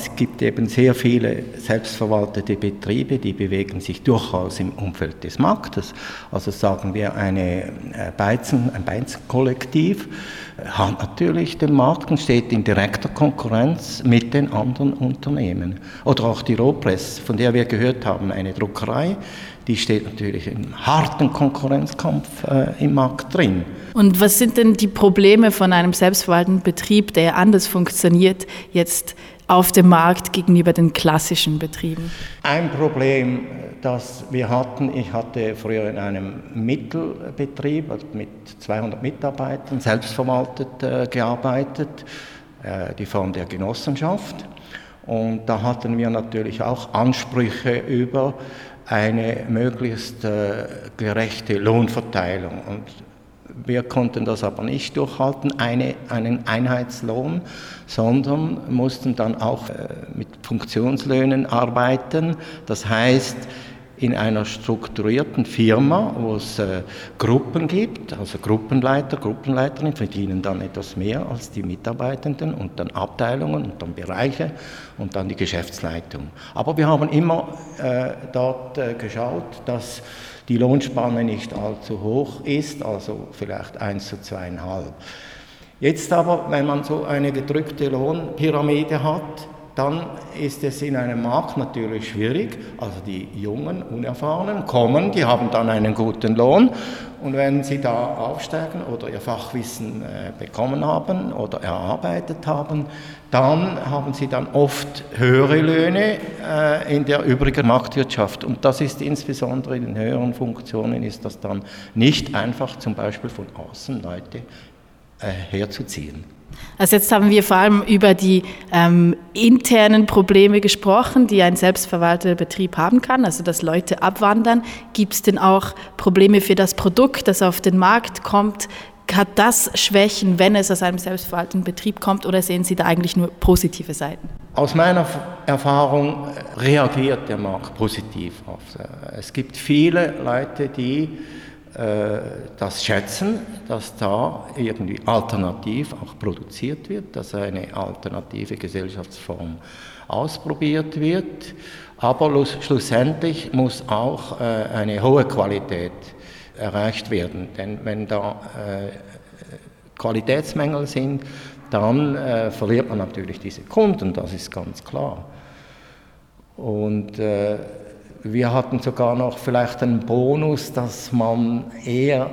es gibt eben sehr viele selbstverwaltete Betriebe, die bewegen sich durchaus im Umfeld des Marktes. Also sagen wir eine äh, Beizen, ein Beizenkollektiv hat natürlich den Markt und steht in direkter Konkurrenz mit den anderen Unternehmen. Oder auch die Rohpress, von der wir gehört haben, eine Druckerei, die steht natürlich im harten Konkurrenzkampf äh, im Markt drin. Und was sind denn die Probleme von einem selbstverwaltenden Betrieb, der anders funktioniert, jetzt auf dem Markt gegenüber den klassischen Betrieben? Ein Problem, das wir hatten, ich hatte früher in einem Mittelbetrieb also mit 200 Mitarbeitern selbstverwaltet äh, gearbeitet, äh, die Form der Genossenschaft. Und da hatten wir natürlich auch Ansprüche über eine möglichst äh, gerechte Lohnverteilung. Und wir konnten das aber nicht durchhalten, eine, einen Einheitslohn, sondern mussten dann auch äh, mit Funktionslöhnen arbeiten. Das heißt, in einer strukturierten Firma, wo es äh, Gruppen gibt, also Gruppenleiter, Gruppenleiterinnen verdienen dann etwas mehr als die Mitarbeitenden und dann Abteilungen und dann Bereiche und dann die Geschäftsleitung. Aber wir haben immer äh, dort äh, geschaut, dass die Lohnspanne nicht allzu hoch ist, also vielleicht 1 zu 2,5. Jetzt aber, wenn man so eine gedrückte Lohnpyramide hat, dann ist es in einem Markt natürlich schwierig. Also die Jungen, Unerfahrenen kommen, die haben dann einen guten Lohn und wenn sie da aufsteigen oder ihr Fachwissen äh, bekommen haben oder erarbeitet haben, dann haben sie dann oft höhere Löhne äh, in der übrigen Marktwirtschaft. Und das ist insbesondere in den höheren Funktionen ist das dann nicht einfach zum Beispiel von außen Leute äh, herzuziehen. Also jetzt haben wir vor allem über die ähm, internen Probleme gesprochen, die ein selbstverwalteter Betrieb haben kann, also dass Leute abwandern. Gibt es denn auch Probleme für das Produkt, das auf den Markt kommt? Hat das Schwächen, wenn es aus einem selbstverwalteten Betrieb kommt, oder sehen Sie da eigentlich nur positive Seiten? Aus meiner Erfahrung reagiert der Markt positiv auf. Äh, es gibt viele Leute, die äh, das schätzen, dass da irgendwie alternativ auch produziert wird, dass eine alternative Gesellschaftsform ausprobiert wird. Aber schlussendlich muss auch äh, eine hohe Qualität erreicht werden. Denn wenn da äh, Qualitätsmängel sind, dann verliert man natürlich diese Kunden, das ist ganz klar. Und wir hatten sogar noch vielleicht einen Bonus, dass man eher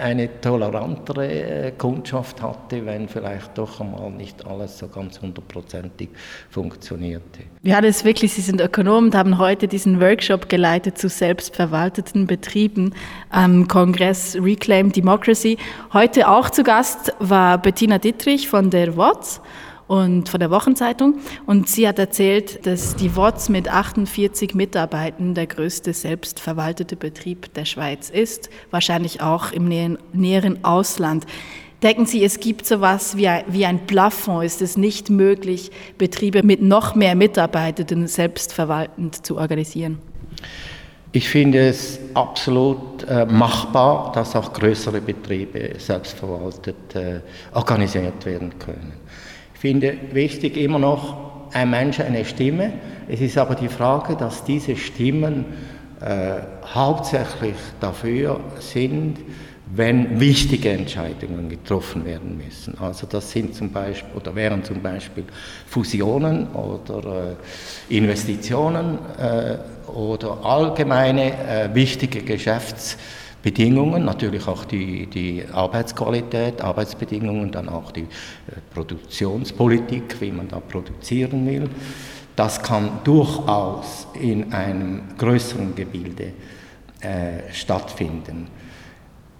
eine tolerantere äh, Kundschaft hatte, wenn vielleicht doch einmal nicht alles so ganz hundertprozentig funktionierte. Ja, das ist wirklich, Sie sind Ökonom und haben heute diesen Workshop geleitet zu selbstverwalteten Betrieben am Kongress Reclaim Democracy. Heute auch zu Gast war Bettina Dittrich von der WOTS und von der Wochenzeitung. Und sie hat erzählt, dass die WOTS mit 48 Mitarbeitern der größte selbstverwaltete Betrieb der Schweiz ist, wahrscheinlich auch im näheren Ausland. Denken Sie, es gibt so etwas wie ein, wie ein Plafond? Ist es nicht möglich, Betriebe mit noch mehr Mitarbeitenden selbstverwaltend zu organisieren? Ich finde es absolut äh, machbar, dass auch größere Betriebe selbstverwaltet äh, organisiert werden können. Finde wichtig immer noch, ein Mensch eine Stimme. Es ist aber die Frage, dass diese Stimmen äh, hauptsächlich dafür sind, wenn wichtige Entscheidungen getroffen werden müssen. Also das sind zum Beispiel oder wären zum Beispiel Fusionen oder äh, Investitionen äh, oder allgemeine äh, wichtige Geschäfts Bedingungen, natürlich auch die, die Arbeitsqualität, Arbeitsbedingungen, dann auch die äh, Produktionspolitik, wie man da produzieren will. Das kann durchaus in einem größeren Gebilde äh, stattfinden.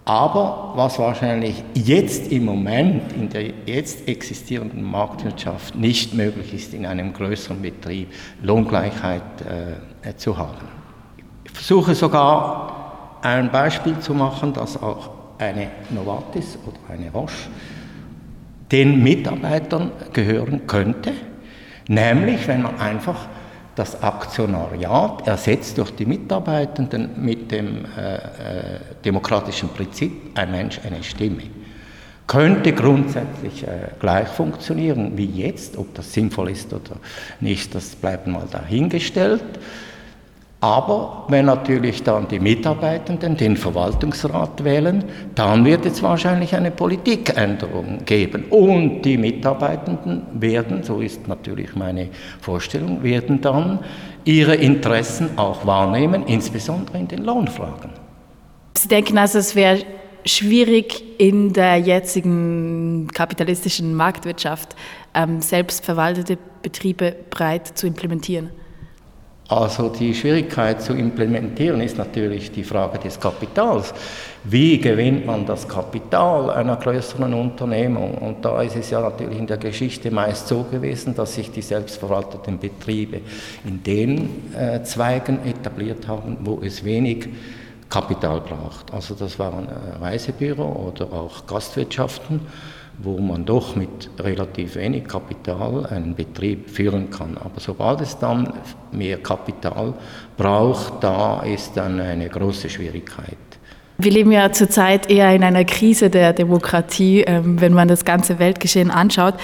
Aber was wahrscheinlich jetzt im Moment in der jetzt existierenden Marktwirtschaft nicht möglich ist, in einem größeren Betrieb Lohngleichheit äh, zu haben. Ich versuche sogar ein Beispiel zu machen, dass auch eine Novartis oder eine Roche den Mitarbeitern gehören könnte, nämlich wenn man einfach das Aktionariat ersetzt durch die Mitarbeitenden mit dem äh, äh, demokratischen Prinzip, ein Mensch, eine Stimme. könnte grundsätzlich äh, gleich funktionieren wie jetzt. Ob das sinnvoll ist oder nicht, das bleibt mal dahingestellt. Aber wenn natürlich dann die Mitarbeitenden den Verwaltungsrat wählen, dann wird es wahrscheinlich eine Politikänderung geben. Und die Mitarbeitenden werden, so ist natürlich meine Vorstellung, werden dann ihre Interessen auch wahrnehmen, insbesondere in den Lohnfragen. Sie denken also, es wäre schwierig in der jetzigen kapitalistischen Marktwirtschaft ähm, selbstverwaltete Betriebe breit zu implementieren? Also die Schwierigkeit zu implementieren ist natürlich die Frage des Kapitals. Wie gewinnt man das Kapital einer größeren Unternehmung? Und da ist es ja natürlich in der Geschichte meist so gewesen, dass sich die selbstverwalteten Betriebe in den äh, Zweigen etabliert haben, wo es wenig Kapital braucht. Also das waren äh, Reisebüro oder auch Gastwirtschaften wo man doch mit relativ wenig Kapital einen Betrieb führen kann. Aber sobald es dann mehr Kapital braucht, da ist dann eine große Schwierigkeit. Wir leben ja zurzeit eher in einer Krise der Demokratie, ähm, wenn man das ganze Weltgeschehen anschaut.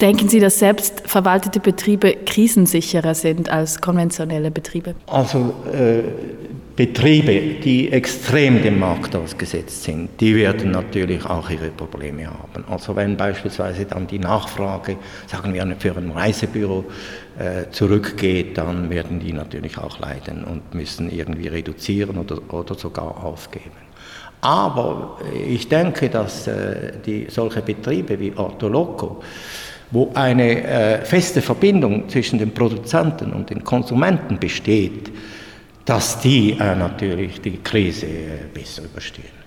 Denken Sie, dass selbstverwaltete Betriebe krisensicherer sind als konventionelle Betriebe? Also äh, Betriebe, die extrem dem Markt ausgesetzt sind, die werden natürlich auch ihre Probleme haben. Also wenn beispielsweise dann die Nachfrage, sagen wir für ein Reisebüro, äh, zurückgeht, dann werden die natürlich auch leiden und müssen irgendwie reduzieren oder, oder sogar aufgeben. Aber ich denke, dass äh, die, solche Betriebe wie Ortoloco, wo eine äh, feste Verbindung zwischen den Produzenten und den Konsumenten besteht, dass die äh, natürlich die Krise äh, besser überstehen.